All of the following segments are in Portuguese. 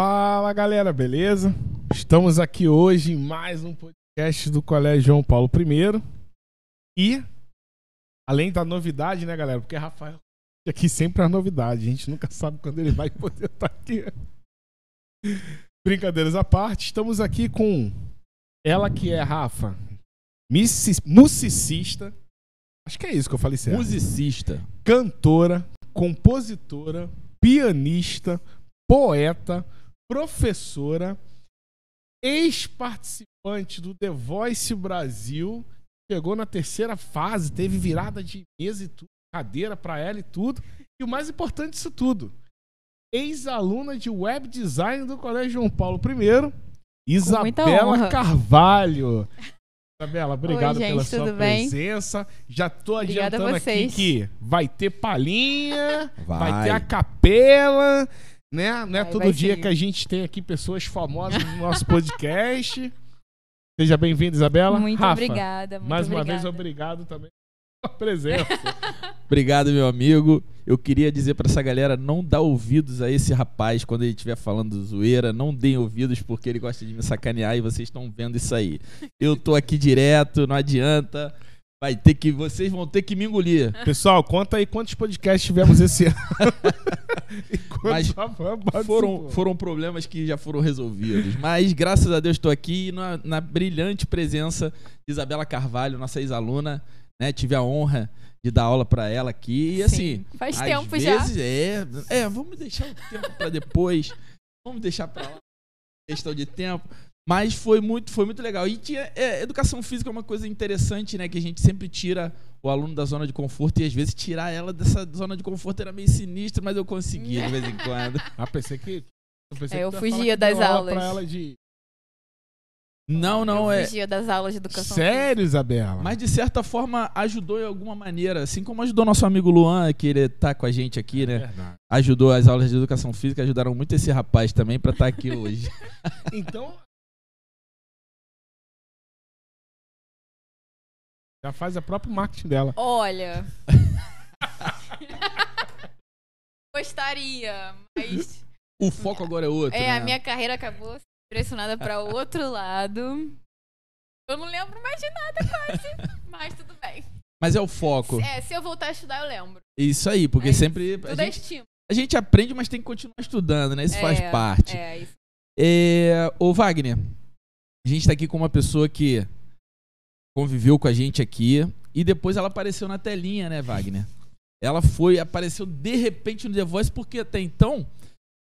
Fala galera, beleza? Estamos aqui hoje em mais um podcast do Colégio João Paulo I. E, além da novidade, né, galera? Porque Rafael aqui sempre é a novidade, a gente nunca sabe quando ele vai poder estar aqui. Brincadeiras à parte, estamos aqui com ela que é Rafa, musicista. Acho que é isso que eu falei certo. Musicista. Cantora, compositora, pianista, poeta, professora, ex-participante do The Voice Brasil, chegou na terceira fase, teve virada de mesa e tudo, cadeira para ela e tudo. E o mais importante disso tudo, ex-aluna de web design do Colégio João Paulo I, Isabela Carvalho. Isabela, obrigado Oi, gente, pela sua bem? presença. Já tô Obrigada adiantando aqui que vai ter palhinha, vai, Vai. ter a capela, né? Não é todo dia que a gente tem aqui pessoas famosas no nosso podcast. Seja bem-vinda, Isabela. Muito Rafa, obrigada. Muito mais uma obrigada. vez, obrigado também pela presença. Obrigado, meu amigo. Eu queria dizer pra essa galera não dar ouvidos a esse rapaz quando ele estiver falando zoeira. Não deem ouvidos porque ele gosta de me sacanear e vocês estão vendo isso aí. Eu tô aqui direto, não adianta. Vai ter que, vocês vão ter que me engolir. Pessoal, conta aí quantos podcasts tivemos esse ano. e quantos Mas. Foram, foram problemas que já foram resolvidos. Mas graças a Deus estou aqui na, na brilhante presença de Isabela Carvalho, nossa ex-aluna. Né? Tive a honra de dar aula pra ela aqui. E assim, Sim, faz às tempo já. vezes, É, é, vamos deixar o tempo pra depois. Vamos deixar pra lá. Questão de tempo. Mas foi muito, foi muito legal. E tinha, é, educação física é uma coisa interessante, né? Que a gente sempre tira o aluno da zona de conforto e às vezes tirar ela dessa zona de conforto era meio sinistro, mas eu conseguia de vez em quando. Ah, pensei que. Eu, pensei É, que eu ia fugia que das aula aulas. Pra ela de... Não, não, eu é. fugia das aulas de educação Sério, Isabela? Mas de certa forma ajudou em alguma maneira, assim como ajudou nosso amigo Luan, que ele tá com a gente aqui, né? Verdade. Ajudou as aulas de educação física, ajudaram muito esse rapaz também pra estar aqui hoje. Então. Já faz a própria marketing dela. Olha. Gostaria, mas O foco agora é outro. é, né? a minha carreira acabou direcionada para outro lado. Eu não lembro mais de nada quase, mas tudo bem. Mas é o foco. É, se eu voltar a estudar, eu lembro. Isso aí, porque É isso. sempre. A Tudo é gente, estímulo. a gente aprende, mas tem que continuar estudando, né? Isso É, faz parte. É, isso. É, ô Wagner, a gente tá aqui com uma pessoa que conviveu com a gente aqui e depois ela apareceu na telinha, né, Wagner? Ela foi, apareceu de repente no The Voice porque até então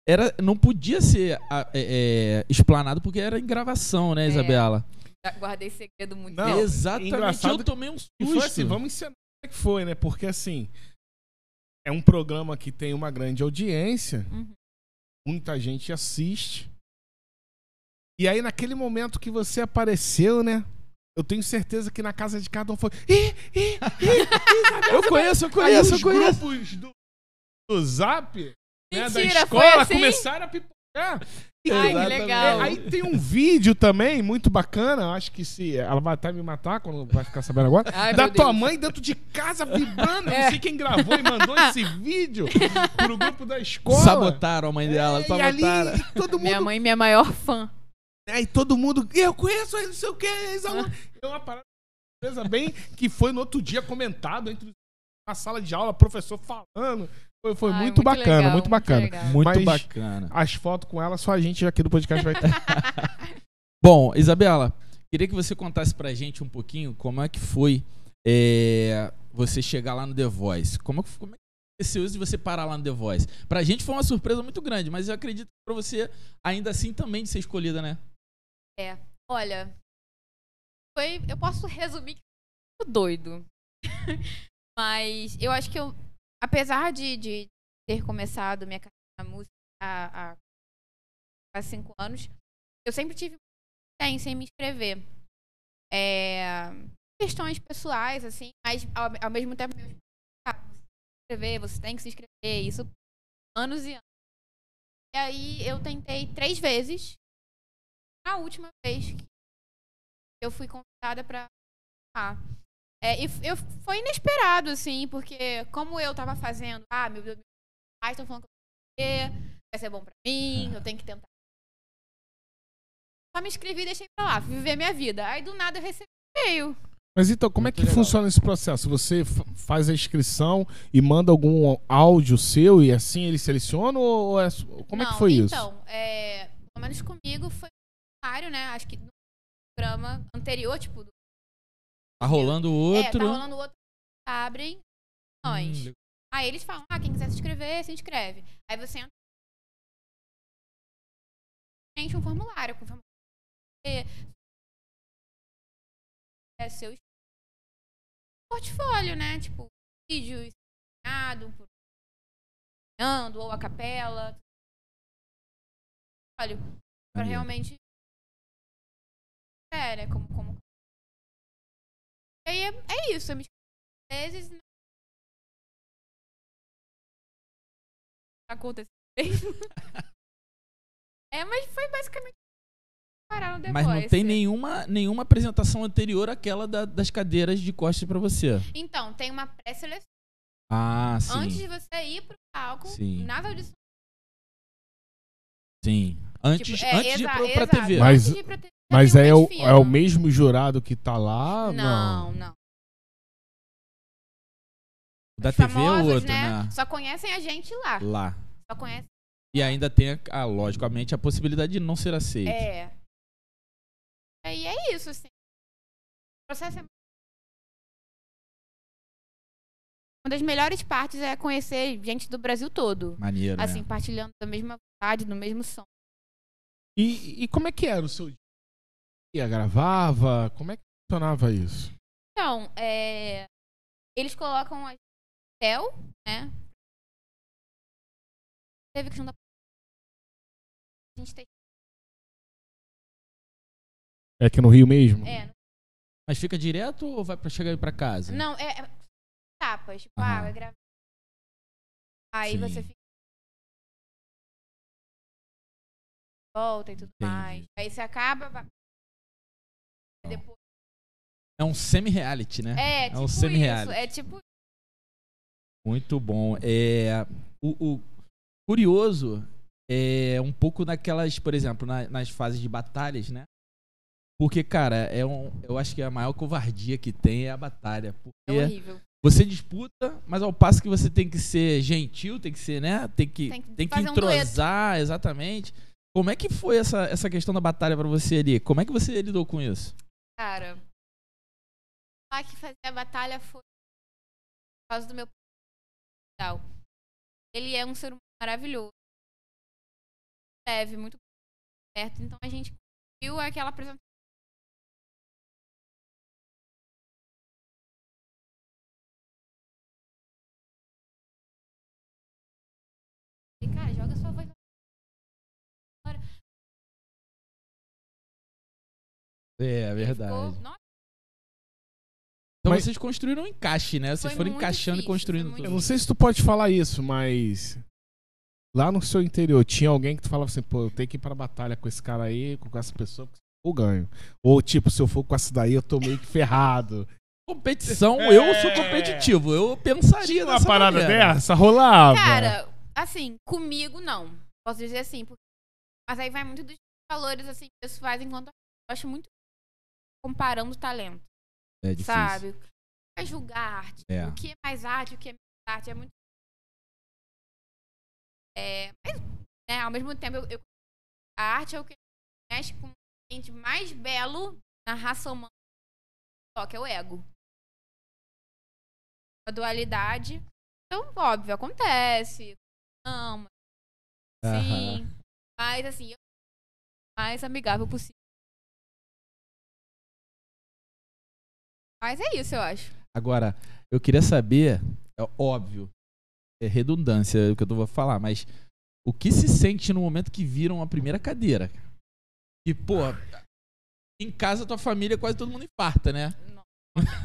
era, não podia ser é, é, explanado porque era em gravação, né, É. Isabela? Já Guardei segredo muito Não, tempo. Exatamente. Eu tomei um susto. Foi assim, vamos ensinar como é que foi, né? Porque assim. É um programa que tem uma grande audiência, Uhum. muita gente assiste. E aí, naquele momento que você apareceu, né? Eu tenho certeza que na casa de cada um foi. Ih, ih, ih, Eu conheço, eu conheço, os eu conheço. grupos do, do Zap, né, da escola, assim? começaram a pipocar. E Ai, que legal. É, aí tem um vídeo também muito bacana, acho que se ela vai até me matar quando vai ficar sabendo agora, Ai, da tua Deus. mãe dentro de casa vibrando, É. não sei quem gravou e mandou esse vídeo pro grupo da escola. Sabotaram a mãe dela, É, e ali sabotaram. todo Minha mundo, mãe é minha maior fã. Aí todo mundo, eu conheço ele, não sei o que, ex-aluno. É uma parada bem que foi no outro dia comentado entre na sala de aula, professor falando. Foi, foi Ai, muito, bacana, legal, muito bacana. Muito Mas- bacana. As fotos com ela, só a gente aqui do podcast vai ter. Bom, Isabela, queria que você contasse pra gente um pouquinho como é que foi é, você chegar lá no The Voice. Como, é que- como é que aconteceu isso de você parar lá no The Voice? Pra gente foi uma surpresa muito grande, mas eu acredito que pra você, ainda assim, também de ser escolhida, né? Olha, foi. Eu posso resumir que foi doido. Mas eu acho que eu, apesar de, de ter começado minha carreira na música há, há cinco anos, eu sempre tive tendência em me inscrever. É, questões pessoais, assim, mas ao, ao mesmo tempo, meus ah, tem você tem que se inscrever, isso anos e anos. E aí eu tentei três vezes. A última vez que eu fui convidada pra ah, é, e eu, foi inesperado, assim, porque como eu tava fazendo, ah, meu Deus, meus pais estão falando que eu vou fazer, vai ser bom pra mim, eu tenho que tentar só me inscrevi e deixei pra lá, viver minha vida. Aí do nada eu recebi e-mail. Mas então, como é Muito que legal. funciona esse processo? Você fa- faz a inscrição e manda algum áudio seu e assim ele seleciona ou é, como é que Não, foi isso? Então, é, pelo menos comigo foi voluntário, né? Acho que no programa anterior, tipo, do, Tá rolando é, outro. tá rolando outro, abrem nós. Hum. Aí eles falam, ah, quem quiser se inscrever, se inscreve. Aí você entra preenche um formulário com formulário é seu portfólio, né? Tipo, vídeo ensinado, ou a capela. Olha, pra realmente é, né? Como, como... E aí é, é isso, eu me vezes né? aconteceu mesmo. é, mas foi basicamente pararam depois. Mas não tem nenhuma, nenhuma apresentação anterior àquela da- das cadeiras de costas pra você. Então, tem uma pré-seleção. Ah, sim. Antes de você ir pro palco, Sim. nas audições. Sim. Antes, tipo, é, antes de ir pra exato, TV. Mas- antes de ir pra TV, Mas é o, é o fino. mesmo jurado que tá lá? Não, não. O da Os TV é famosos, outro, né? né? Só conhecem a gente lá. Lá. Só conhecem. E ainda tem, a- ah, logicamente, a possibilidade de não ser aceito. É. E é isso, assim. O processo é. Uma das melhores partes é conhecer gente do Brasil todo. Maneiro, Assim, né? partilhando da mesma vontade, do mesmo som. E, e como é que era o seu dia? Ia, gravava? Como é que funcionava isso? Então, é, eles colocam a hotel, né? Teve questão da. A gente tem. É aqui no Rio mesmo? É, Mas fica direto ou vai pra chegar aí pra casa? não, é. é etapas. Tipo, ah, vai gravar. Aí Sim. você fica. Volta e tudo Entendi. mais. Aí você acaba. Depois. É um semi-reality, né? É, É tipo um semi-reality. É tipo. Muito bom. É, o, o curioso é um pouco naquelas, por exemplo, na- nas fases de batalhas, né? Porque, cara, é um, eu acho que a maior covardia que tem é a batalha. É horrível. você disputa, mas ao passo que você tem que ser gentil, tem que ser, né? Tem que, Tem que tem que fazer um entrosar, exatamente. Como é que foi essa, essa questão da batalha pra você ali? Como é que você lidou com isso? Cara, lá que fazer a batalha foi por causa do meu tal. Ele é um ser humano maravilhoso. Leve, muito perto. Então a gente viu aquela apresentação. É, Ele verdade. ficou- Então Mas- vocês construíram um encaixe, né? Vocês Foi foram encaixando e difícil, construindo foi muito Eu tudo. não sei se tu pode falar isso, mas lá no seu interior tinha alguém que tu falava assim, pô, eu tenho que ir pra batalha com esse cara aí, com essa pessoa, porque eu ganho. Ou tipo, se eu for com essa daí, eu tô meio que ferrado. Competição, É. eu sou competitivo. Eu pensaria Tinha uma dessa parada maneira. dessa? Rolava. Cara, assim, comigo não. Posso dizer assim. porque- Mas aí vai muito dos valores, assim, pessoais, enquanto eu acho muito comparando talento, É difícil. sabe? Vai julgar arte. É. O que é mais arte, o que é menos arte. É muito. É. Mas, né, ao mesmo tempo, eu, eu- a arte é o que mexe com o ambiente mais belo na raça humana. Só que é o ego. A dualidade. Então, óbvio, acontece. Não, Sim. Mas assim, eu o mais amigável possível. Mas é isso, eu acho. Agora, eu queria saber, é óbvio, é redundância o que eu tô- vou falar, mas o que se sente no momento que viram a primeira cadeira? E, pô, em casa tua família quase todo mundo infarta, né?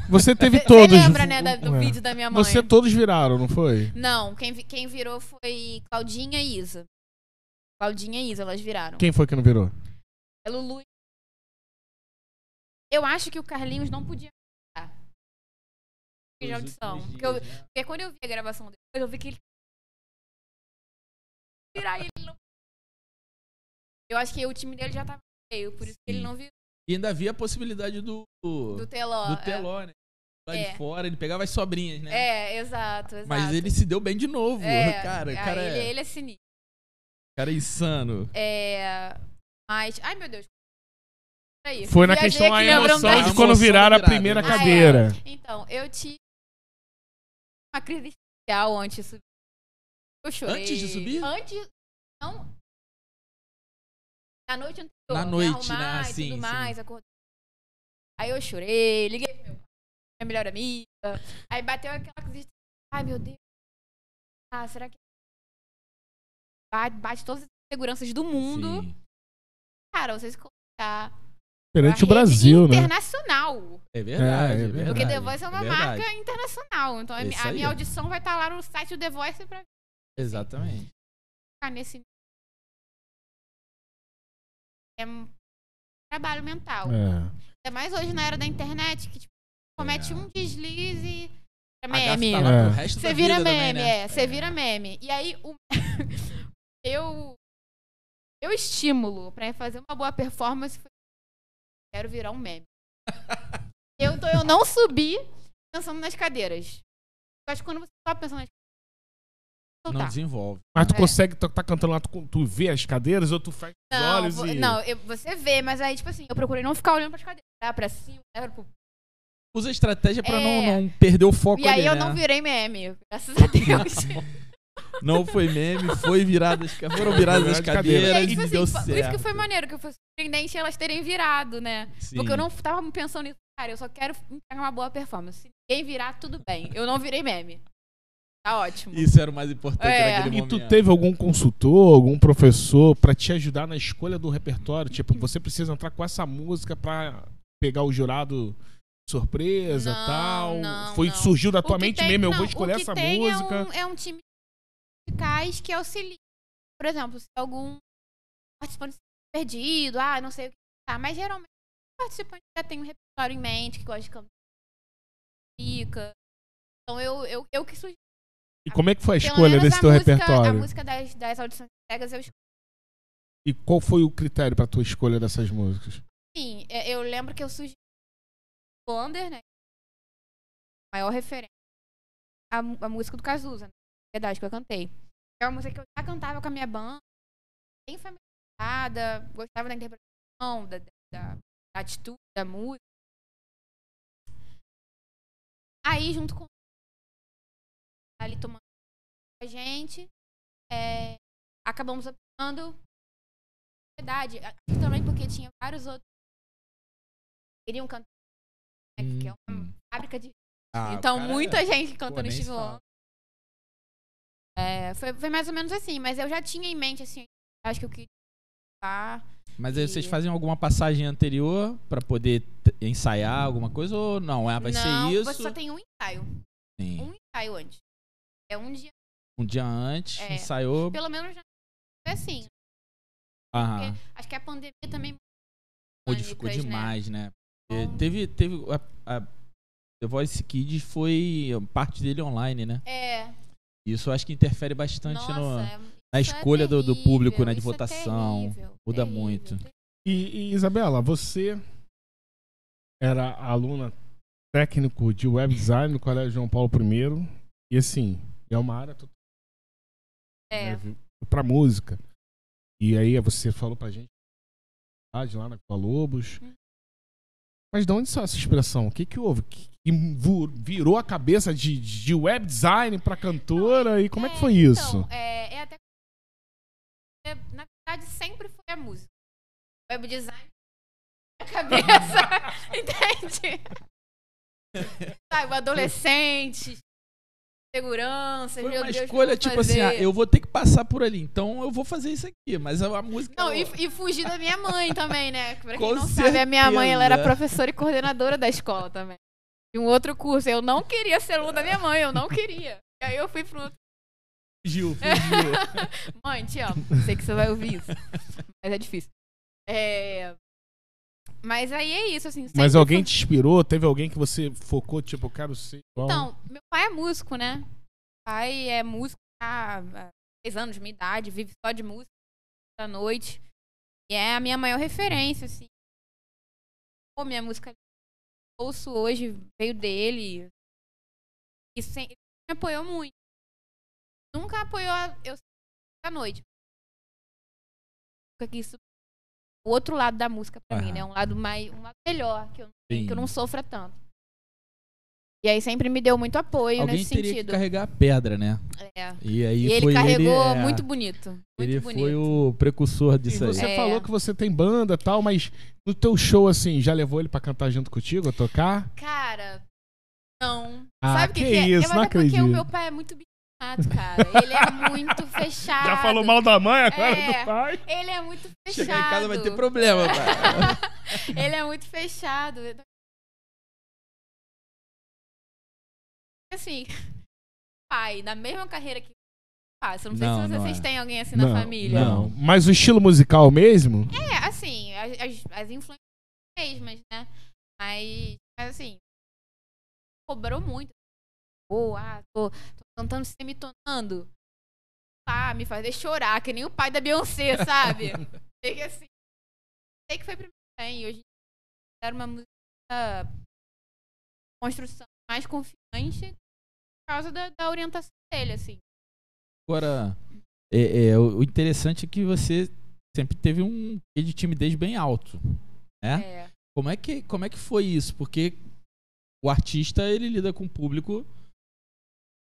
Você teve Você todos. lembra, né, da- do É. vídeo da minha mãe? Você todos viraram, não foi? Não, quem, vi- quem virou foi Claudinha e Isa. Claudinha e Isa, elas viraram. Quem foi que não virou? É Lulu. Eu acho que o Carlinhos não podia. De audição. Porque, eu- porque quando eu vi a gravação depois, eu vi que ele. Virar e ele não. Eu acho que o time dele já tava veio, por isso que ele Sim. não viu E ainda havia a possibilidade do, do, do teló. é. teló, né? Lá de É. fora, ele pegava as sobrinhas, né? É, exato, exato. Mas ele se deu bem de novo. é, cara, aí cara, ele, é, ele é sinistro. cara é insano. É, mas, ai meu Deus. Peraí, Foi na questão a emoção de quando da a primeira né? cadeira. Então, eu tive uma crise existencial antes de subir. Eu chorei. Antes de subir? Antes. Não. Na noite anterior. Na noite, né? Ah, sim, tudo sim. mais. acordei. Aí eu chorei, liguei pro meu pai, minha melhor amiga. Aí bateu aquela crise. Ai, meu Deus. Ah, será que. Bate, bate todas as seguranças do mundo. Sim. Cara, vocês colocar. Perante o Brasil, rede né? internacional. É verdade. É, é é verdade. Porque The Voice é uma verdade. marca internacional. Então É isso a aí, minha ó. audição vai estar lá no site do The Voice pra Exatamente. ficar nesse. É um trabalho mental. É. Ainda mais hoje na era da internet, que tipo, comete É. um deslize. É meme. tá É. resto Você vira meme, também, né? é. Você vira meme. E aí, o... eu. Eu estímulo pra fazer uma boa performance. Quero virar um meme. eu, então, eu não subi pensando nas cadeiras. Eu acho que quando você tá pensando nas Não cadeiras. desenvolve. Mas tu É. consegue, tu tá cantando lá, tu, tu vê as cadeiras ou tu fecha os Não, olhos vo- e... não eu- você vê, mas aí, tipo assim, eu procurei não ficar olhando pras cadeiras. Olhar pra cima, olhar pro Usa a estratégia pra É. não, não perder o foco E aí ali, eu né? não virei meme, graças a Deus. Não foi meme, foi viradas, foram viradas as Virada de cadeira. e cadeiras aí, e, tipo assim, deu certo. por isso que foi maneiro, que foi surpreendente elas terem virado, né? Sim. Porque eu não tava pensando nisso, cara, eu só quero entregar uma boa performance. Se ninguém virar, tudo bem. Eu não virei meme. Tá ótimo. Isso era o mais importante É. naquele E momento. tu teve algum consultor, algum professor pra te ajudar na escolha do repertório? Tipo, você precisa entrar com essa música pra pegar o jurado surpresa Não, tal? não, Foi não. surgiu da tua mente tem- mesmo, eu vou o escolher que essa tem música. É um, é um time musicais que auxilia. Por exemplo, se algum participante perdido, ah, não sei o que tá, mas geralmente o participante já tem um repertório em mente, que gosta de cantar. Fica. Então eu, eu, eu que sugiro. E como é que foi a escolha desse a teu música, A repertório? música das, das audições cegas eu escolhi. E qual foi o critério pra tua escolha dessas músicas? Sim, é, eu lembro que eu sugeri o Under, né? Maior referência. A, a música do Cazuza, né? Verdade, que eu cantei. É uma música que eu já cantava com a minha banda, bem familiarizada, gostava da interpretação, da, da, da atitude da música. Aí, junto com ali tomando com a gente, é, acabamos optando verdade. Também porque tinha vários outros que queriam cantar, né, que é uma Hum. fábrica de. Ah, então, cara- muita gente Pô, cantando nem É, foi, foi mais ou menos assim, mas eu já tinha em mente, assim, acho que eu queria. Mas aí vocês fazem alguma passagem anterior pra poder ensaiar alguma coisa ou não? Ah, vai Não, ser isso. você só tem um ensaio. Sim. Um ensaio antes. É um dia. Um dia antes, É. ensaiou. Pelo menos já foi assim. Aham. Acho que a pandemia também. Modificou dinâmicas, né? demais, né? Então- Teve, teve a, a The Voice Kids foi parte dele online, né? É. Isso eu acho que interfere bastante Nossa, no, é- na é escolha do, do público, né? De terrível, é votação. terrível, Muda terrível, muito. terrível. E, e, Isabela, você era aluna técnico de web design no Colégio João Paulo I. E assim, é uma área total É. né, pra música. E aí você falou pra gente lá na Lobos. Hum. Mas de onde saiu essa expressão? O que que houve? Que, vu- virou a cabeça de, de web design pra cantora? E como é que foi isso? Então, é, é até. é, na verdade, sempre foi a música. Web design. A cabeça. entende? Sabe, adolescente. Segurança. Foi meu uma Deus, escolha, tipo assim, ah, fazer? eu vou ter que passar por ali, então eu vou fazer isso aqui. Mas a, a música. Não, e, ela- e fugir da minha mãe também, né? Pra quem Com não sabe, a minha mãe ela era certeza. professora e coordenadora da escola também. De um outro curso. Eu não queria ser aluna da minha mãe, eu não queria. E aí eu fui pro outro. Fugiu, fugiu. Mãe, te amo. Sei que você vai ouvir isso. Mas é difícil. É... Mas aí é isso, assim. Mas alguém foi- te inspirou? Teve alguém que você focou, tipo, eu quero ser igual? Então, meu pai é músico, né? Meu pai é músico há há 10 anos, minha idade, vive só de música da noite. E é a minha maior referência, assim. Pô, minha música eu ouço hoje veio dele. E sempre me apoiou muito. Nunca apoiou a- eu à noite. Quis o outro lado da música pra mim, né? Um lado mais, um lado melhor, que eu, Sim. que eu não sofra tanto. E aí sempre me deu muito apoio Alguém nesse teria sentido. que carregar a pedra, né? É. E aí E ele foi carregou ele, é, muito bonito. Muito Ele bonito. foi o precursor E disso você aí. É. falou que você tem banda e tal, mas no teu show, assim, já levou ele pra cantar junto contigo, a tocar? Cara, não. Ah, Sabe o que, que que é? isso, Mas não é porque acredito. o meu pai é muito bichato, cara. Ele é muito fechado. Já falou mal da mãe, agora É. do pai? Ele é muito fechado. Chegar em casa vai ter problema, cara. Ele é muito fechado. Assim, pai, na mesma carreira que passa. Não sei Não, se não vocês é. têm alguém assim na família. Não. Mas o estilo musical mesmo? É, assim, as, as, as influências mesmas, né? Mas, mas assim, cobrou muito. Ou, ah, tô, tô cantando semitonando. Ah, me fazer chorar, que nem o pai da Beyoncé, sabe? Sei que assim. Sei que foi pra mim bem. Hoje era uma música construção mais confiante causa da, da orientação dele, assim. Agora, é, é, o interessante é que você sempre teve um quê de timidez bem alto, né? É. Como é que, como é que foi isso? Porque o artista, ele lida com o público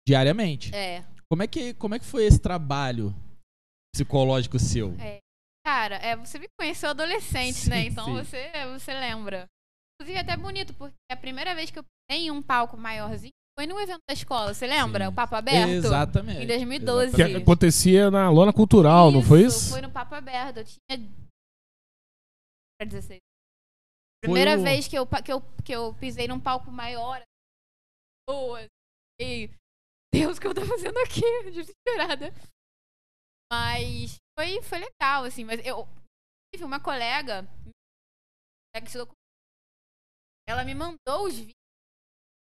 diariamente. É. Como é que, como é que foi esse trabalho psicológico seu? Cara, é, você me conheceu adolescente, Sim, né? Então sim. você, você lembra. Inclusive, é até bonito, porque a primeira vez que eu em um palco maiorzinho foi num evento da escola. Você lembra? Sim. O Papo Aberto? Exatamente. Em 2012. Que exatamente. acontecia na lona cultural, não foi isso? Foi no Papo Aberto. Eu tinha. 16. Foi Primeira o- vez que eu, que, eu, que eu pisei num palco maior. Boas. E. Deus, o que eu tô fazendo aqui? Desesperada. Mas foi, foi legal, assim. Mas eu tive uma colega. que Ela me mandou os vídeos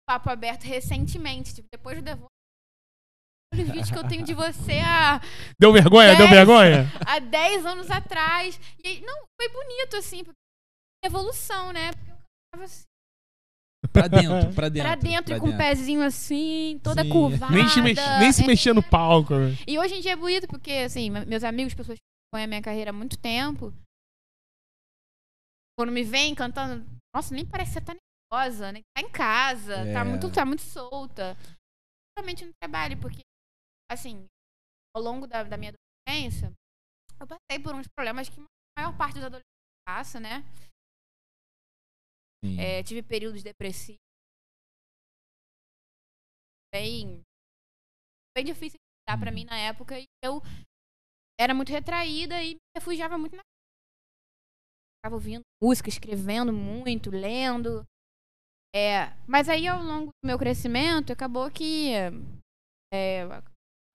papo aberto recentemente. Tipo, depois do Devon. Olha os vídeos que eu tenho de você há Deu vergonha? Deu Dez. vergonha? há 10 anos atrás. E aí, não, foi bonito, assim, porque evolução, né? Porque eu cantava assim, Pra dentro, pra dentro. pra dentro e pra com o pezinho assim, toda Sim. curvada. Nem se, mex, nem se É. mexia no palco. né? E hoje em dia é bonito, porque, assim, me- meus amigos, pessoas que acompanham a minha carreira há muito tempo, quando me veem cantando, nossa, nem parece que você tá nervosa, né? Tá em casa, É. tá, muito, tá muito solta. Principalmente no trabalho, porque, assim, ao longo da, da minha adolescência, eu passei por uns problemas que a maior parte dos adolescentes passa, né? É, tive períodos depressivos. Bem, bem difícil de lidar pra Uhum. mim na época. E eu era muito retraída e me refugiava muito na. Ficava ouvindo música, escrevendo muito, lendo. É, mas aí, ao longo do meu crescimento, acabou que. É,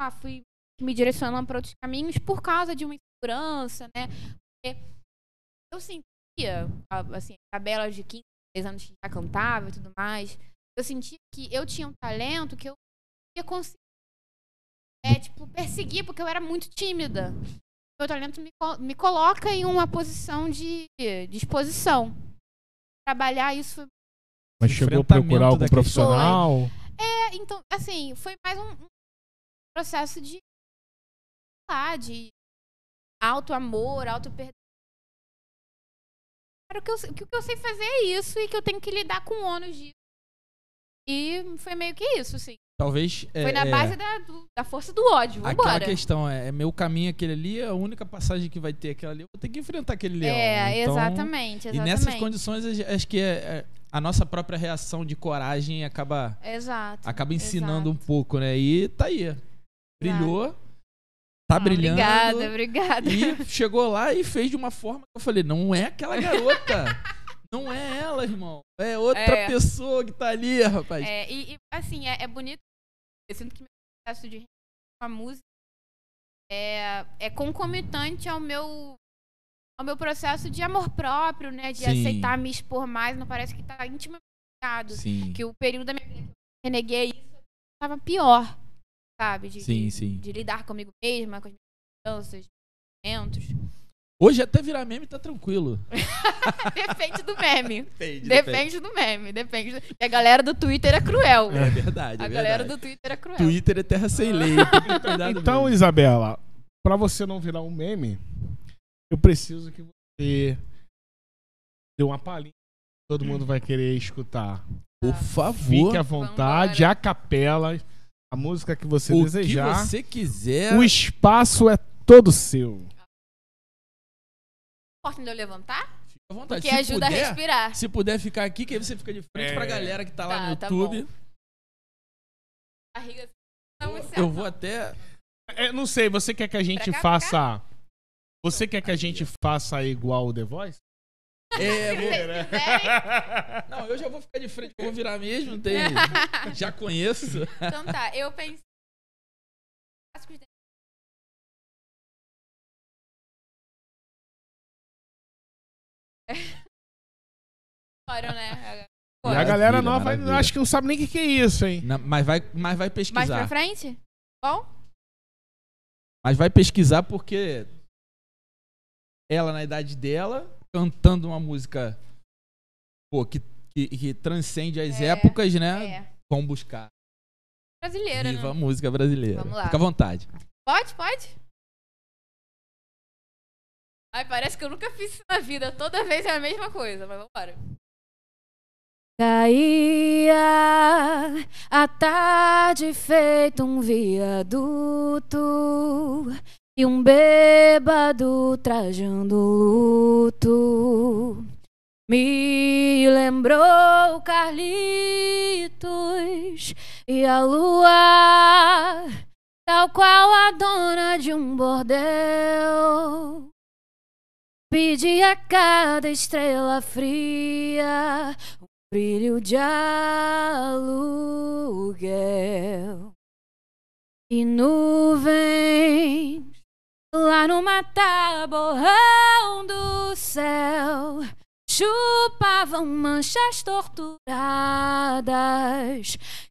ah, fui me direcionando para outros caminhos por causa de uma insegurança, né? Porque eu sentia, assim, a tabela de 15, 16 anos que já cantava e tudo mais. Eu sentia que eu tinha um talento que eu ia conseguir. É, tipo, perseguir, porque eu era muito tímida. Meu talento me, me coloca em uma posição de, de exposição. Trabalhar isso Mas chegou a procurar algum profissional? É, então, assim, foi mais um, processo de. lá, de auto-amor, auto-perdão. Cara, O que, eu, o que eu sei fazer é isso e que eu tenho que lidar com o ônus disso. E foi meio que isso, assim. Talvez. é, Foi na é, base da, do- da força do ódio. Aquela Vambora. questão é, é meu caminho aquele ali, a única passagem que vai ter aquela ali, eu vou ter que enfrentar aquele leão. É, Então, exatamente, E exatamente. nessas condições, a- acho que é- é- a nossa própria reação de coragem acaba, Exato. acaba ensinando um exato. pouco, né? E tá aí. Brilhou, tá Ah, brilhando. Obrigada, obrigada. E chegou lá e fez de uma forma que eu falei, não é aquela garota. não é ela, irmão. É outra É. pessoa que tá ali, rapaz. É, e, e, assim, é, é bonito. Eu sinto que meu processo de com a música é, é concomitante ao meu ao meu processo de amor próprio, né? De Sim. aceitar me expor mais. Não parece que tá intimamente ligado. Sim. Que o período da minha vida que eu reneguei isso tava pior, sabe? De, Sim, de, sim. de lidar comigo mesma, com as minhas mudanças, momentos. Hoje até virar meme tá tranquilo. Depende do meme. Depende, Depende do meme. Depende. do- E a galera do Twitter é cruel. É verdade, é A galera verdade. do Twitter é cruel. Twitter é terra sem lei. Então. Isabela, pra você não virar um meme, eu preciso que você dê uma palhinha. Todo mundo vai querer escutar. por favor, Fique à vontade, a capela, a música que você o desejar. que você quiser. O espaço é todo seu. Importa de eu levantar? Fica à vontade. Porque se ajuda a puder, respirar. Se puder ficar aqui, que aí você fica de frente É. pra galera que tá lá Tá, no tá YouTube. Barriga não me eu vou até. É, não sei, você quer que a gente cá, faça. Você quer que a gente faça igual o The Voice? É, vou-. Não, eu já vou ficar de frente, eu vou virar mesmo, tem. Já conheço. Então tá, eu pensei. Foram, né? E a galera nova maravilha. acho que não sabe nem o que, que é isso, hein? Não, mas, vai, mas vai Mais pesquisar. pra frente? Bom? Mas vai pesquisar porque ela, na idade dela, cantando uma música pô, que, que, que transcende as É, épocas, né? É. Vão buscar. Brasileira, Viva a né? música brasileira. Vamos lá. Fica à vontade. Pode, pode? Ai, parece que eu nunca fiz isso na vida. Toda vez é a mesma coisa, mas vambora. Caía a tarde feito um viaduto e um bêbado trajando luto. Me lembrou Carlitos e a lua, tal qual a dona de um bordel. Pedi a cada estrela fria um brilho de aluguel. E nuvens lá no mataborrão do céu chupavam manchas torturadas.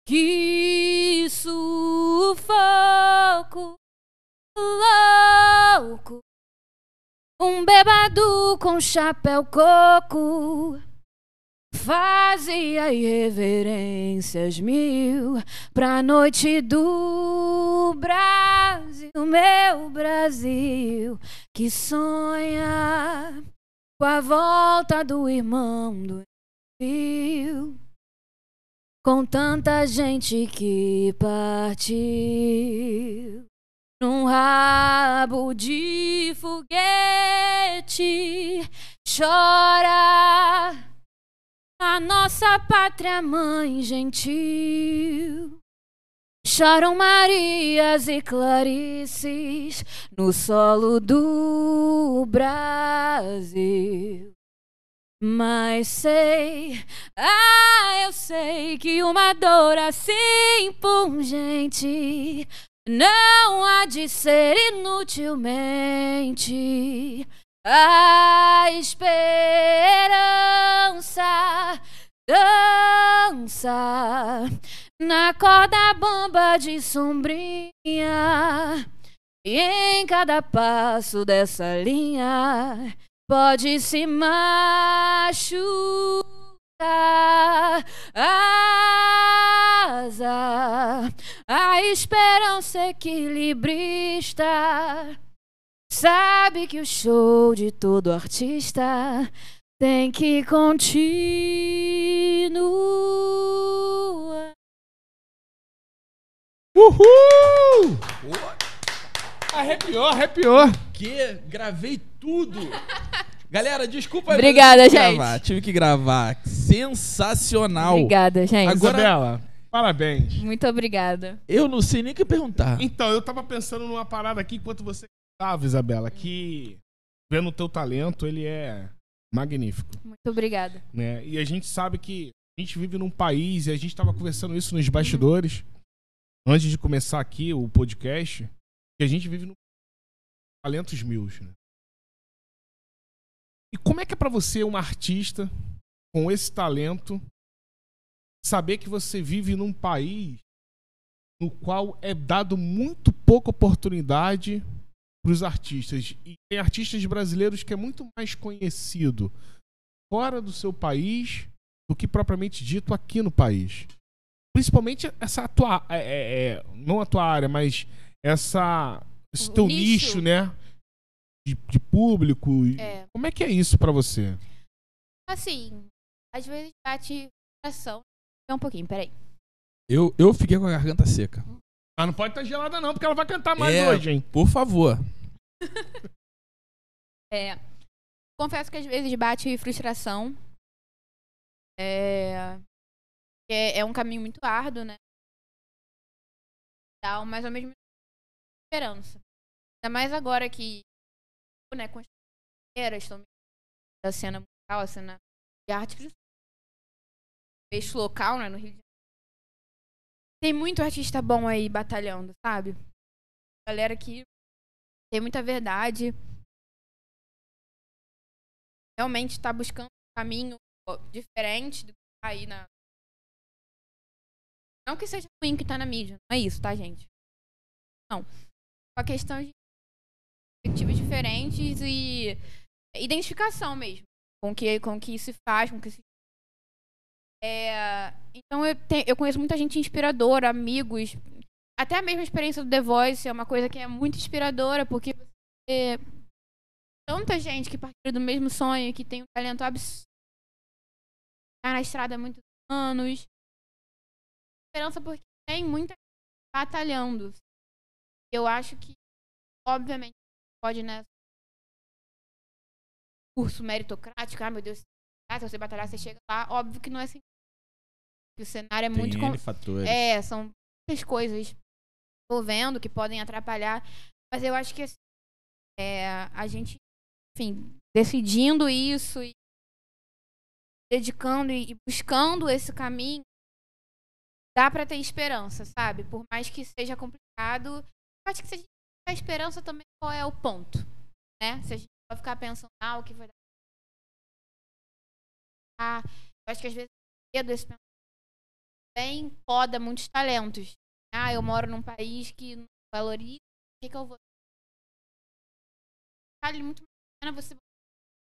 Que sufoco louco. Um bebado com chapéu coco fazia irreverências mil pra noite do Brasil, meu Brasil, que sonha com a volta do irmão do Rio. Com tanta gente que partiu num rabo de foguete, chora a nossa pátria mãe gentil. Choram Marias e Clarices no solo do Brasil. Mas sei, ah, eu sei que uma dor assim pungente não há de ser inutilmente a esperança dança na corda bamba de sombrinha e em cada passo dessa linha pode se machucar asa a esperança equilibrista sabe que o show de todo artista tem que continuar. Uhul! Arrepiou, arrepiou. Que gravei tudo. Galera, desculpa. Obrigada, tive que gente. gravar, tive que gravar. Sensacional. Obrigada, gente. Agora- Isabela, parabéns. Muito obrigada. Eu não sei nem o que perguntar. Então, eu tava pensando numa parada aqui enquanto você estava, Isabela, que vendo o teu talento, ele é magnífico, Muito obrigada. né? E a gente sabe que a gente vive num país, e a gente tava conversando isso nos bastidores, antes de começar aqui o podcast, que a gente vive num talentos mil, né? E como é que é pra você, um artista com esse talento, saber que você vive num país no qual é dado muito pouca oportunidade pros artistas. E tem artistas brasileiros que é muito mais conhecido fora do seu país do que propriamente dito aqui no país. Principalmente essa tua. É, é, é, não a tua área, mas essa. Esse O teu nicho. nicho, né? De, de público. É. Como é que é isso pra você? Assim, às vezes bate coração. Um pouquinho, peraí. Eu, eu fiquei com a garganta seca. Mas não pode estar gelada, não, porque ela vai cantar mais É. hoje, hein? Por favor. É, confesso que às vezes bate frustração. É, é, é um caminho muito árduo, né? Mas ao mesmo tempo esperança. Ainda mais agora que, né, com estão da cena musical, a cena de arte, eixo local, né, no Rio de Janeiro. Tem muito artista bom aí batalhando, sabe? Galera que tem muita verdade, realmente está buscando um caminho diferente do que tá aí na. Não que seja ruim que tá na mídia, não é isso, tá, gente? Não. A questão de perspectivas diferentes e identificação mesmo com que, com que se faz, com que se. É, então eu, te- eu conheço muita gente inspiradora, amigos. Até a mesma experiência do The Voice é uma coisa que é muito inspiradora, porque você tanta gente que partilha do mesmo sonho, que tem um talento absurdo. Tá na estrada há muitos anos. Esperança porque tem muita gente batalhando. Eu acho que, obviamente, pode, né? Curso meritocrático, ah, meu Deus, ah, se você batalhar, você chega lá. Óbvio que não é assim. O cenário é muito. Tem N fatores. é, são muitas coisas envolvendo que podem atrapalhar. Mas eu acho que assim, é, a gente, enfim, decidindo isso e dedicando e buscando esse caminho, dá pra ter esperança, sabe? Por mais que seja complicado, eu acho que se a gente tiver esperança também, qual é o ponto? Né? Se a gente vai ficar pensando, ah, o que vai dar. Ah, eu acho que às vezes o medo desse pensamento também poda muitos talentos. Ah, eu moro num país que não valoriza, o que, que eu vou. Vale muito mais a pena você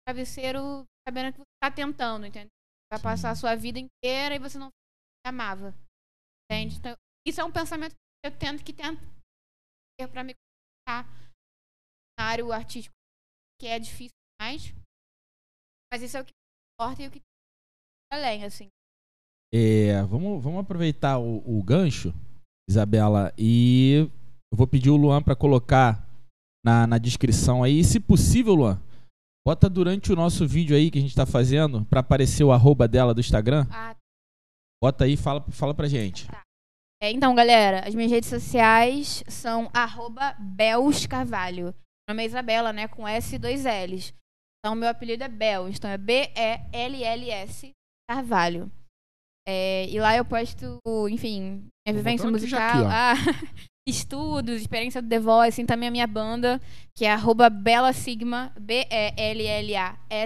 travesseiro sabendo que você tá tentando, entendeu? Vai passar a sua vida inteira e você não amava. Entende? Então, isso é um pensamento que eu tento que tento ter pra me colocar no cenário artístico, que é difícil demais. Mas isso é o que importa e o que além, assim. É, vamos, vamos aproveitar o, o gancho, Isabela, e eu vou pedir o Luan para colocar na, na descrição aí. Se possível, Luan, bota durante o nosso vídeo aí que a gente tá fazendo, para aparecer o arroba dela do Instagram. Ah, Bota aí e fala, fala pra gente. É, então, galera, as minhas redes sociais são arroba Bels Carvalho. Meu nome é Isabela, né? Com S e dois L's. Então, meu apelido é Bels. Então, é B-E-L-L-S Carvalho. É, e lá eu posto, enfim, minha vivência musical. aqui, ah, estudos, experiência do The Voice, assim, também a minha banda, que é arroba Bela Sigma,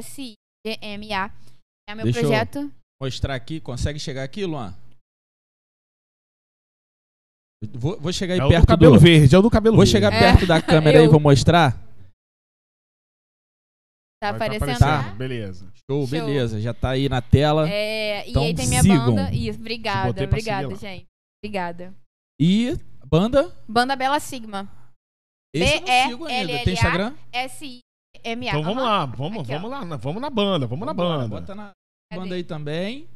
B-E-L-L-A-S-I-G-M-A. É meu Deixa eu- projeto. Mostrar aqui, consegue chegar aqui, Luan? Vou, vou chegar aí É o perto do cabelo do... verde, é o do cabelo Vou verde. chegar É, perto da câmera aí, eu. vou mostrar. Tá Vai tá aparecendo? aparecendo, lá? Beleza. Show, Show. beleza. Já tá aí na tela. É, e Então aí tem minha sigam. banda. Isso, obrigada, obrigada, gente. Obrigada. E banda? Banda Bela Sigma. Esse eu não sigo ainda. B-E-L-L-A. Tem Instagram? S-I-M-A. Então vamos lá, vamos, Aqui, vamos lá, na- vamos na banda, vamos na banda. Bota na? Banda aí também.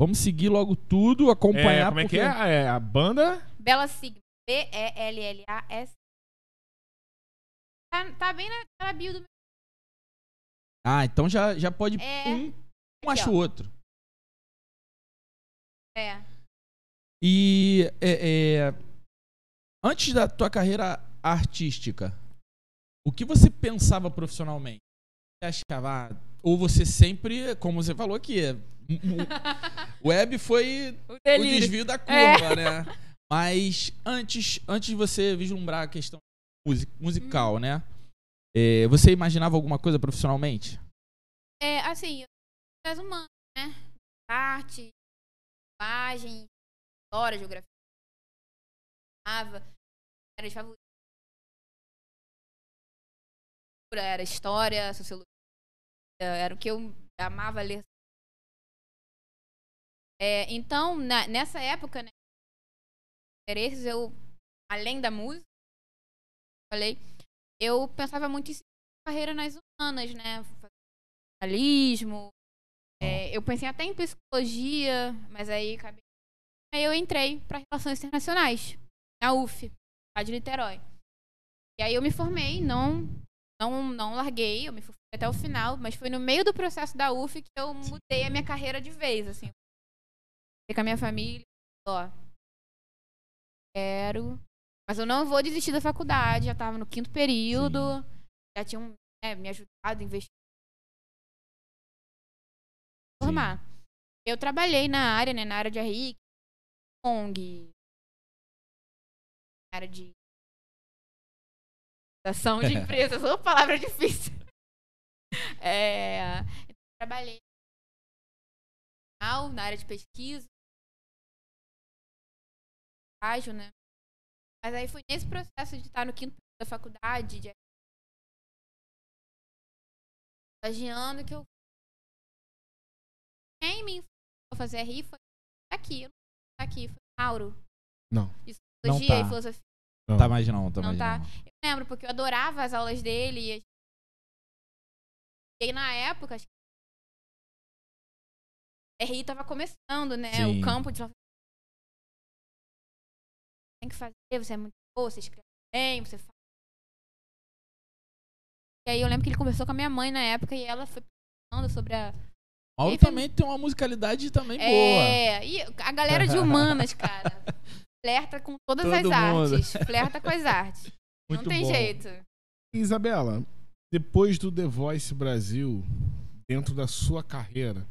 Vamos seguir logo tudo, acompanhar. É, como é que porque- é? É a banda. Bela Sigma. B-E-L-L-A-S. Tá, tá bem na, na bio do meu. Ah, então já, já pode É. um, um Aqui, acha ó. o outro. É. E é, é, antes da tua carreira artística, o que você pensava profissionalmente? Você achava, ah, ou você sempre, como você falou aqui, é, o web foi O o desvio da curva, né? Mas antes, antes de você vislumbrar a questão musi- musical, Uhum. né? É, você imaginava alguma coisa profissionalmente? É, assim, eu sou das humanas, né? Arte, imagem, história, geografia. Amava. Era de favorito. era história, sociologia, era o que eu amava ler. É, então, na- nessa época, né, interesses, eu, além da música, falei, eu pensava muito em carreira nas humanas, né? Jornalismo. é, eu pensei até em psicologia, mas aí acabei. Aí eu entrei para relações internacionais, na UF, lá de Niterói. E aí eu me formei, não, não, não larguei, eu me formei até o final, mas foi no meio do processo da UF que eu mudei a minha carreira de vez, assim. Fiquei com a minha família, ó, quero, mas eu não vou desistir da faculdade, já tava no quinto período, já tinham né, me ajudado a investir. Formar. Eu trabalhei na área, né, na área de RI, ONG, na área de ação de empresas, uma palavra difícil. É, trabalhei na área de pesquisa, estágio, né? Mas aí foi nesse processo de estar no quinto período da faculdade, de estagiando, que eu quem me ensinou a fazer RI foi aqui, aqui, foi Mauro. Não. De Não tá. e filosofia. Não. Tá mais não, tá Não mais tá. não. Eu lembro, porque eu adorava as aulas dele. E, a gente- e aí, na época, acho que RI tava começando, né? Sim. O campo de tem que fazer, você é muito boa, você escreve bem, você faz. E aí eu lembro que ele conversou com a minha mãe na época e ela foi falando sobre a. Mauro também tem uma musicalidade também boa. É, e a galera de humanas, cara. Flerta com todas Todo as mundo. artes. Flerta com as artes. Muito Não tem bom. jeito. Isabela, depois do The Voice Brasil, dentro da sua carreira,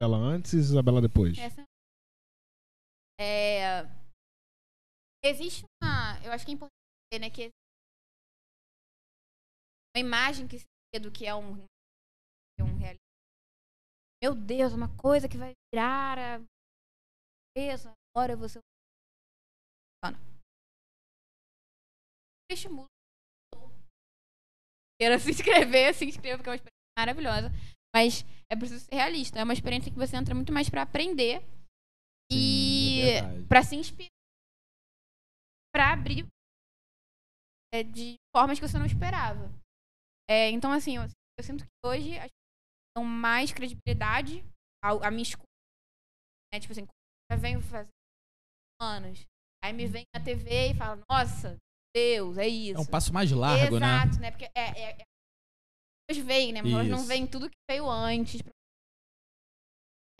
Isabela antes e Isabela depois? Essa... É... Existe uma. Eu acho que é importante dizer, né? Que uma imagem que se do que é um, um. Meu Deus, uma coisa que vai virar a. Isso, agora você. Não. Estimula. Queira se inscrever, se inscreva, porque é uma experiência maravilhosa. Mas é preciso ser realista. É uma experiência que você entra muito mais pra aprender Sim, é e verdade. pra se inspirar pra abrir é, de formas que você não esperava. É, então, assim, eu, eu sinto que hoje as pessoas dão mais credibilidade à minha escuta. Né? Tipo assim, já venho fazer anos. Aí me vem na TV e fala, nossa, Deus, é isso. É um passo mais largo, né? Exato, né? Porque é, é, é... As pessoas veem, né? Mas não veem tudo que veio antes.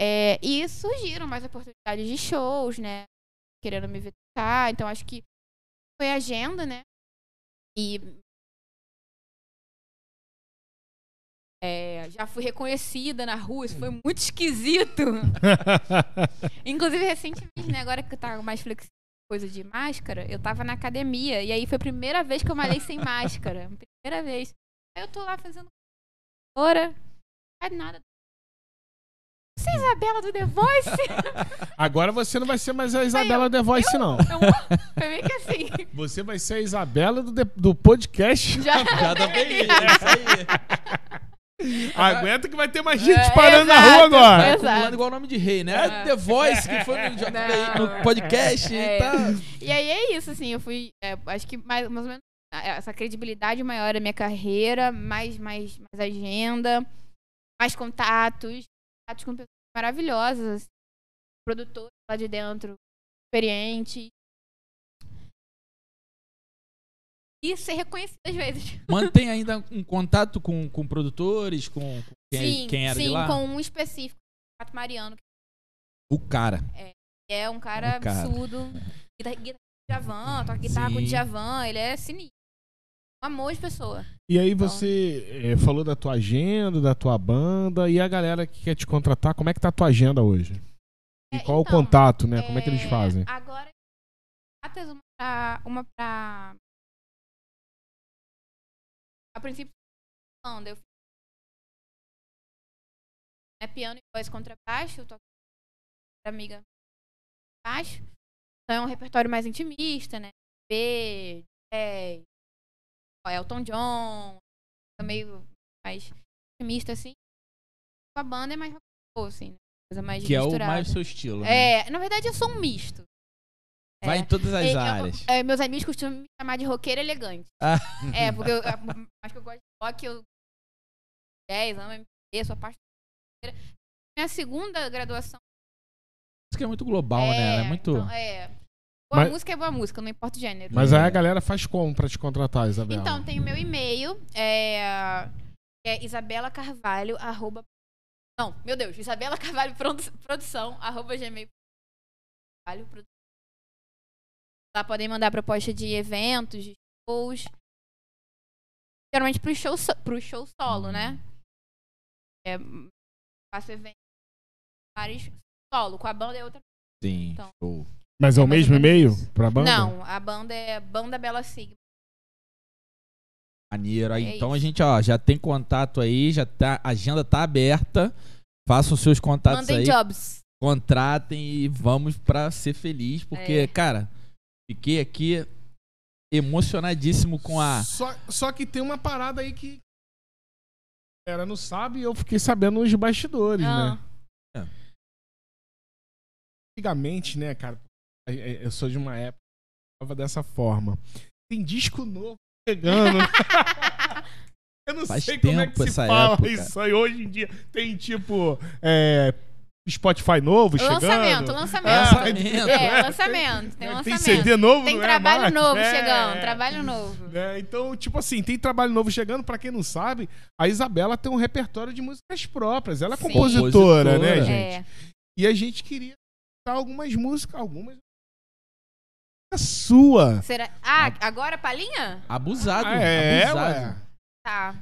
É, e surgiram mais oportunidades de shows, né? Querendo me visitar. Então, acho que foi a agenda, né? E... é, já fui reconhecida na rua, isso foi muito esquisito. Inclusive, recentemente, né? Agora que tá mais flexível, coisa de máscara, eu tava na academia. E aí foi a primeira vez que eu malhei sem máscara. Primeira vez. Aí eu tô lá fazendo. Ora, não faz nada. Você é Isabela do The Voice? Agora você não vai ser mais a Isabela The Voice, não. Então, foi meio que assim. Você vai ser a Isabela do, do podcast. Já, Já tá bem isso, isso aí. Aguenta que vai ter mais gente É, parando na exato, rua agora. é. Acumulando igual o nome de rei, né? É. The Voice, que foi no, no podcast É. e tá. E aí é isso, assim, eu fui. é, acho que mais, mais ou menos essa credibilidade maior da minha carreira, mais, mais, mais agenda, mais contatos, contatos com pessoas maravilhosas, assim, produtores lá de dentro, experientes. E ser reconhecido às vezes. Mantém ainda um contato com, com produtores, com, com quem, sim, quem era sim, de lá? com um específico, o Pato Mariano, que O cara. é um cara Um cara. absurdo. Guitarra, guitarra de Javan, toca guitarra com Sim. o Djavan, ele é sinistro. Um amor de pessoa. E aí você eh, falou da tua agenda, da tua banda, e a galera que quer te contratar, como é que tá a tua agenda hoje? E É, qual então, o contato, né? Como é que eles É, fazem? Agora, uma pra, uma pra. A princípio, falando, eu fiz né, piano e voz contrabaixo, eu toco amiga baixo. Então é um repertório mais intimista, né? B, jazz, Elton John, meio mais otimista, assim. A banda é mais assim, né? Coisa mais Que é o misturada. mais seu estilo. né? É, na verdade eu sou um misto. Vai É. em todas as É, eu- áreas. é, meus amigos costumam me chamar de roqueiro elegante. Ah. É, porque eu, eu- acho que eu gosto de rock, eu 10 amo MPB, sou apaixonada. Minha segunda graduação Isso que é muito global, né? É muito. então, é. Boa Mas- música é boa música, não importa o gênero. Mas aí a galera faz como pra te contratar, Isabela? Então, tem o meu e-mail, é, é Isabela Carvalho, arroba... Não, meu Deus, Isabela Carvalho produ- produção, arroba gmail. Carvalho, produ- Lá podem mandar proposta de eventos, de shows. Geralmente pro show, so- pro show solo, né? É, faço eventos vários solo, com a banda é outra Sim, Então. show. Mas é o É mesmo e-mail pra banda? Não, a banda é Banda Bela Sigma. Maneiro. É então a isso. gente, ó, já tem contato aí, já tá, a agenda tá aberta. Façam os seus contatos Mandem aí, jobs. contratem e vamos pra ser feliz, porque, É. cara, fiquei aqui emocionadíssimo com a Só, só que tem uma parada aí que a galera não sabe e eu fiquei sabendo nos bastidores, Ah, né? Antigamente, né, cara, é- é- eu sou de uma época que falava dessa forma. Tem disco novo chegando. né? eu não Faz sei como é que se fala época. isso aí hoje em dia. Tem tipo é, Spotify novo chegando. lançamento, lançamento. Ah, Lançamento. É, lançamento. Tem Tem lançamento. CD novo, Tem é trabalho novo É, chegando, é. trabalho novo. né? Então, tipo assim, tem trabalho novo chegando. Pra quem não sabe, a Isabela tem um repertório de músicas próprias. Ela é Sim. compositora, né, Compositora. gente? É. E a gente queria tocar algumas músicas, algumas sua. Será... Ah, agora palhinha? abusado. é, abusado. ué. Tá.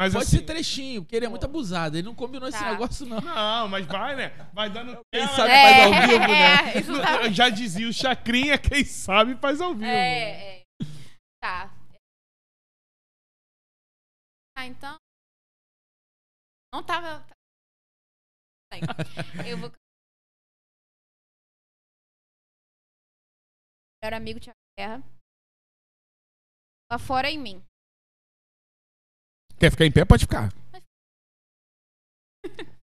Mas Pode assim, ser trechinho, porque ele é muito abusado. Ele não combinou esse Tá. negócio, não. não, mas vai, né? Vai dando Quem sabe né? faz ao vivo, né? É, tá- Já dizia o Chacrinha, quem sabe faz ao vivo. É, é. Tá. Tá, então. Não tava. Bem, Eu vou. Melhor amigo Tiago Terra. Lá fora em mim. Quer ficar em pé? Pode ficar.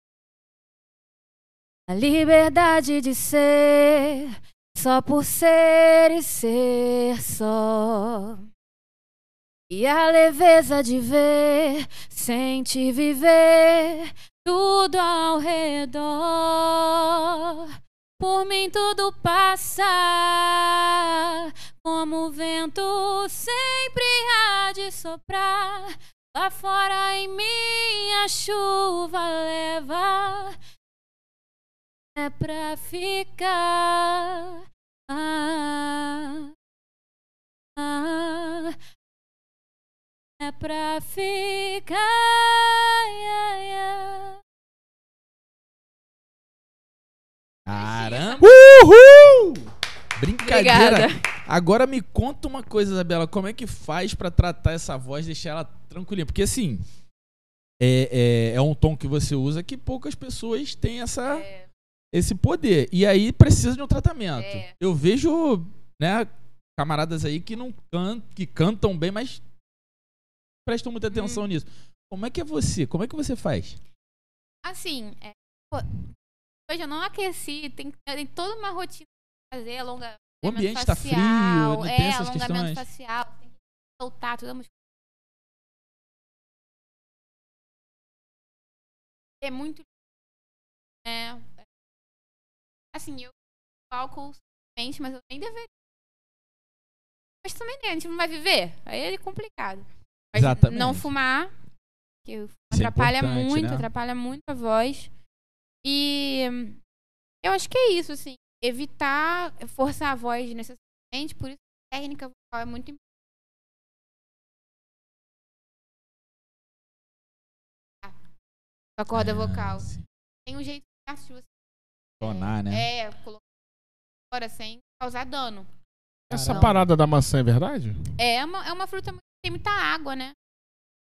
A liberdade de ser só por ser e ser só. E a leveza de ver, sentir viver tudo ao redor. Por mim tudo passa, como o vento sempre há de soprar. Lá fora em mim a chuva leva é pra ficar. Ah, ah, é pra ficar. Yeah, yeah. Caramba! Uhul! Brincadeira. Obrigada. Agora me conta uma coisa, Isabela. Como é que faz pra tratar essa voz, deixar ela tranquilinha? Porque assim, é, é, é um tom que você usa que poucas pessoas têm essa, É, esse poder. E aí precisa de um tratamento. É. Eu vejo, né, camaradas aí que não can, que cantam bem, mas prestam muita atenção Hum. nisso. Como é que é você? Como é que você faz? assim, é, pô, hoje eu não aqueci, tem, tem toda uma rotina pra fazer, alongamento O ambiente tá facial, frio, não é, tem essas alongamento questões. facial, tem que soltar tudo a musculatura. É muito é, é, assim, eu álcool somente, mas eu nem deveria. Mas também né, a gente não vai viver, aí é complicado. Mas Exatamente. não fumar, que é atrapalha importante, muito, né? atrapalha muito a voz. E eu acho que é isso, assim. Evitar forçar a voz necessariamente, por isso a técnica vocal é muito importante. A corda Ah, vocal. sim. Tem um jeito certo de você Tonar, né? é, colocar fora sem causar dano. Essa Não. parada da maçã é verdade? É uma, é uma fruta muito, tem muita água, né?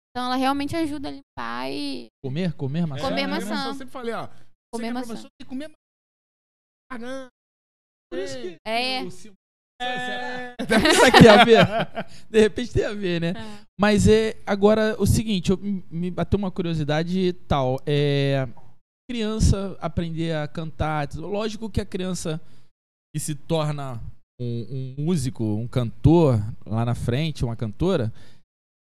Então ela realmente ajuda a limpar e. Comer, comer maçã. Comer É, maçã. Eu sempre falei, ó. Comer que é maçã. professor, tem que comer maçã. Caramba. Por isso que É. o Será? Aqui tem a ver? De repente tem a ver, né? É. Mas é agora o seguinte, eu, me bateu uma curiosidade tal. É criança aprender a cantar. Lógico que a criança que se torna um, um músico, um cantor lá na frente, uma cantora,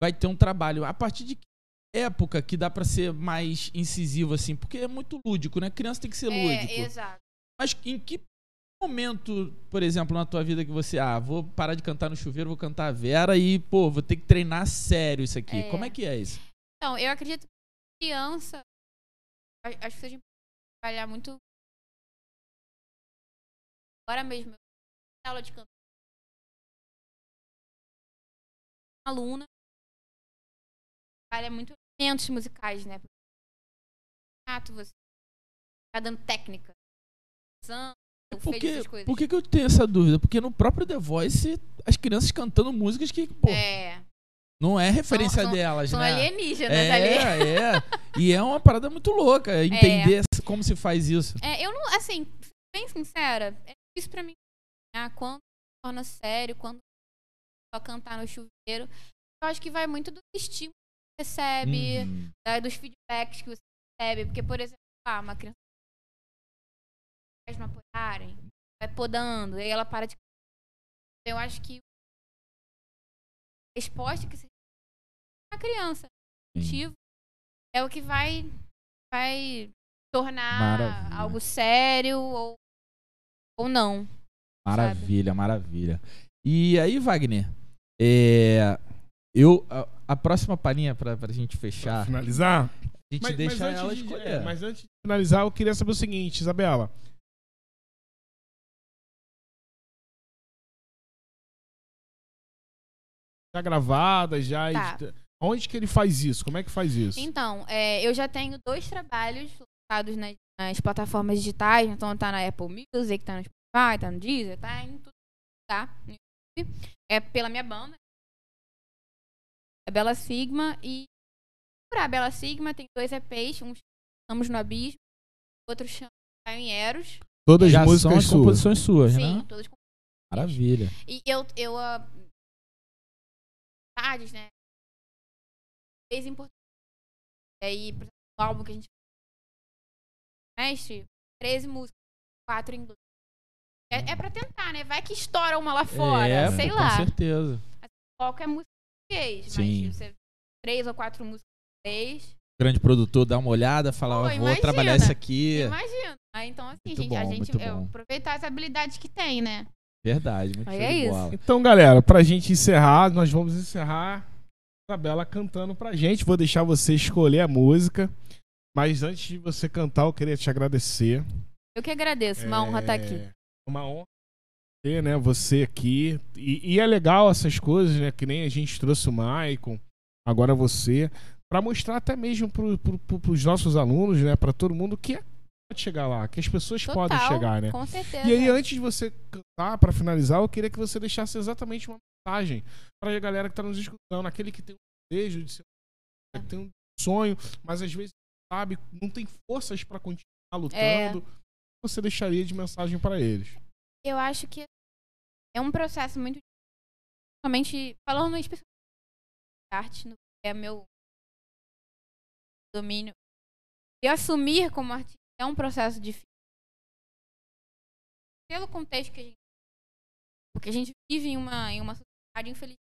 vai ter um trabalho. A partir de que época que dá pra ser mais incisivo assim? Porque é muito lúdico, né? Criança tem que ser lúdico. É, exato. Mas em que momento, por exemplo, na tua vida que você, ah, vou parar de cantar no chuveiro, vou cantar a Vera e, pô, vou ter que treinar sério isso aqui. É. Como é que é isso? Então, eu acredito que criança. Acho que a gente trabalhar muito. Agora mesmo, eu aula de canto. Aluna. Trabalha muito elementos musicais, né? Você tá dando técnica. Dançando, Por que, que, eu tenho essa dúvida? Porque no próprio The Voice, as crianças cantando músicas que, pô, É, não é referência são- delas, são né? alienígenas É, ali. é. E é uma parada muito louca entender como se faz isso. É, eu não, assim, bem sincera, é difícil pra mim ah, quando se torna sério, quando só cantar no chuveiro. Eu acho que vai muito do estímulo que você recebe, Uhum. né, dos feedbacks que você recebe. Porque, por exemplo, ah, uma criança não apoiarem, vai podando, e aí ela para de Eu acho que a resposta que você a criança Sim. motivo é o que vai vai tornar Maravilha. algo sério ou, ou não. Maravilha, maravilha. E aí, Wagner, é, eu, a, a próxima palhinha pra, pra gente fechar, Finalizar? a gente deixa antes ela de- escolher. é, mas antes de finalizar, eu queria saber o seguinte, Isabela. Já gravada, já. Tá. edita- Onde que ele faz isso? Como é que faz isso? Então, é, eu já tenho dois trabalhos lançados nas, nas plataformas digitais, então tá na Apple Music, tá no Spotify, tá no Deezer, tá em tudo, tá? No YouTube. É pela minha banda. É Bela Sigma e por a Bela Sigma tem dois EPs, um Estamos no Abismo, outro chama Caio em Eros. Todas Já as são músicas as suas. composições suas, Sim, né? todas com Maravilha. E eu, eu ah, tardes, né? Fez importante. E aí, por exemplo, o álbum que a gente mestre, 13 músicas, 4 em inglês. É, é pra tentar, né? Vai que estoura uma lá fora, é, sei pô, lá. Com certeza. Qualquer música em inglês, Sim. mas você três ou quatro músicas em inglês. grande produtor dá uma olhada, fala, ó, vou imagina. trabalhar isso aqui. Imagina. Então, assim, gente, a bom, gente muito é, aproveitar as habilidades que tem, né? Verdade, muito Aí show é de isso. bola. Então, galera, pra gente encerrar, nós vamos encerrar a Isabela cantando pra gente. Vou deixar você escolher a música. Mas antes de você cantar, eu queria te agradecer. Eu que agradeço, uma honra estar aqui. É Uma honra ter, né, você aqui. E, e é legal essas coisas, né? Que nem a gente trouxe o Maicon, agora você, para mostrar até mesmo pro, pro, pro, pros nossos alunos, né? Para todo mundo que é- pode chegar lá, que as pessoas Total, podem chegar, né? Com certeza. E aí, antes de você cantar, para finalizar, eu queria que você deixasse exatamente uma mensagem para a galera que tá nos escutando, aquele que tem um desejo de ser, que tem um sonho, mas às vezes sabe, não tem forças para continuar lutando. O que Você deixaria de mensagem para eles? Eu acho que é um processo muito. Somente falando especialmente de arte, no que é meu domínio. E assumir como artista é um processo difícil. Pelo contexto que a gente. Porque a gente vive em uma, em uma sociedade infeliz.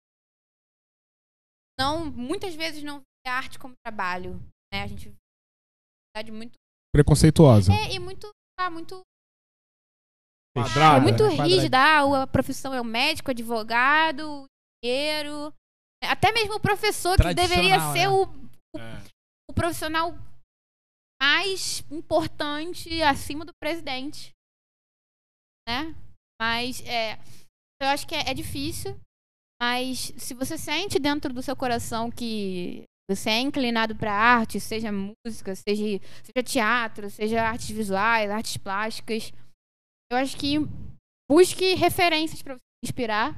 Não, muitas vezes não vê a arte como trabalho. Né? A gente vive uma sociedade muito. Preconceituosa. É, e muito. Ah, muito Quadrada. é muito né? rígida. Ah, a profissão é o médico, advogado, o engenheiro. Até mesmo o professor, que deveria ser né? o, É. o profissional mais importante acima do presidente. Né? Mas é, eu acho que é, é difícil. Mas se você sente dentro do seu coração que você é inclinado para arte, seja música, seja, seja teatro, seja artes visuais, artes plásticas, eu acho que busque referências para você se inspirar.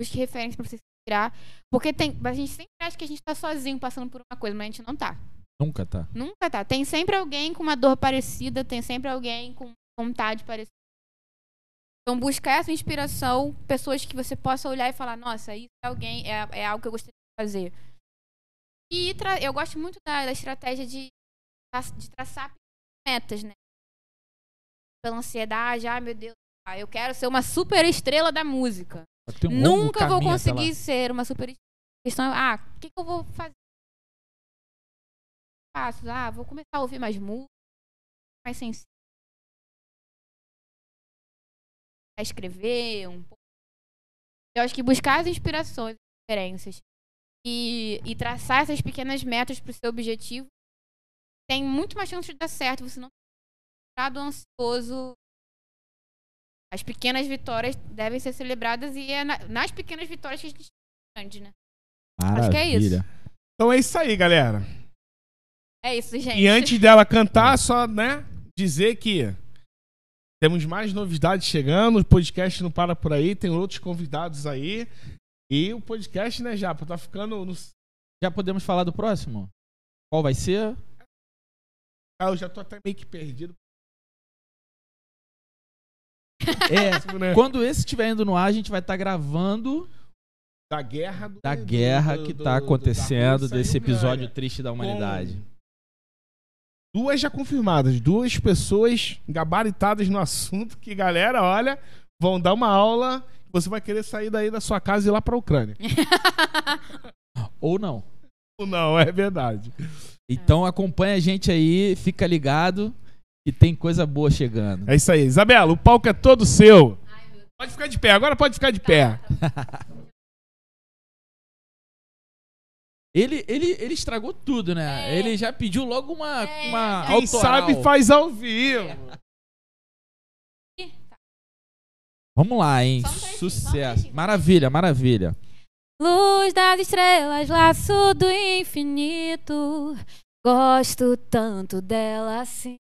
Busque referências para você se inspirar. Porque tem, a gente sempre acha que a gente tá sozinho passando por uma coisa, mas a gente não tá. Nunca tá. Nunca tá. Tem sempre alguém com uma dor parecida, tem sempre alguém com vontade parecida. Então, buscar essa inspiração, pessoas que você possa olhar e falar, nossa, isso é alguém, é, é algo que eu gostaria de fazer. E tra- eu gosto muito da, da estratégia de, de traçar metas, né? Pela ansiedade, ah, meu Deus, ah, eu quero ser uma super estrela da música. Um Nunca vou conseguir ser uma super estrela. É, ah, o que, que eu vou fazer? Faço, ah, vou começar a ouvir mais música, mais sensível. A escrever um pouco. Eu acho que buscar as inspirações, as referências e, e traçar essas pequenas metas para o seu objetivo tem muito mais chance de dar certo. Você não ficar do ansioso. As pequenas vitórias devem ser celebradas e é na- nas pequenas vitórias que a gente grande, né? Acho que é isso. Maravilha. Então é isso aí, galera. É isso, gente. E antes dela cantar, só, né, dizer que temos mais novidades chegando, o podcast não para por aí, tem outros convidados aí. E o podcast, né, Japa, tá ficando no... Já podemos falar do próximo? Qual vai ser? Ah, eu já tô até meio que perdido. É, né? quando esse estiver indo no ar, a gente vai estar gravando Da guerra do, da guerra do- que do- tá do- acontecendo, desse episódio triste da humanidade. Com Duas já confirmadas, duas pessoas gabaritadas no assunto que, galera, olha, vão dar uma aula. Você vai querer sair daí da sua casa e ir lá pra Ucrânia. Ou não. Ou Não, é verdade. Então acompanha a gente aí, fica ligado que tem coisa boa chegando. É isso aí. Isabela, o palco é todo seu. Pode ficar de pé, agora pode ficar de pé. Ele, ele, ele estragou tudo, né? É. Ele já pediu logo uma, É, uma Quem autoral. sabe faz ao vivo. Vamos lá, hein? Só um trechinho, só um Sucesso. Maravilha, maravilha. Luz das estrelas, laço do infinito. Gosto tanto dela assim.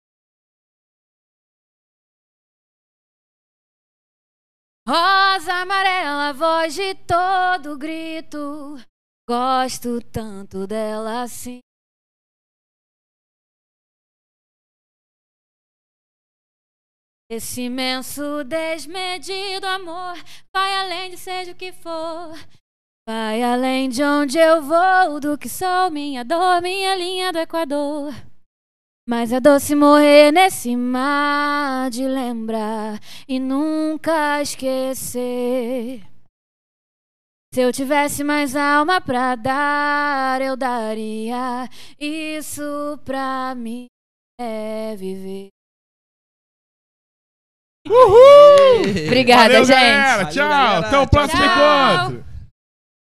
Rosa amarela, voz de todo grito. Gosto tanto dela assim. Esse imenso, desmedido amor vai além de seja o que for. Vai além de onde eu vou, do que sou, minha dor, minha linha do Equador. Mas é doce morrer nesse mar de lembrar e nunca esquecer. Se eu tivesse mais alma pra dar, eu daria. Isso pra mim é viver. Uhul! Obrigada, Valeu, gente. galera. Valeu, Tchau. galera. Até o próximo Tchau. encontro.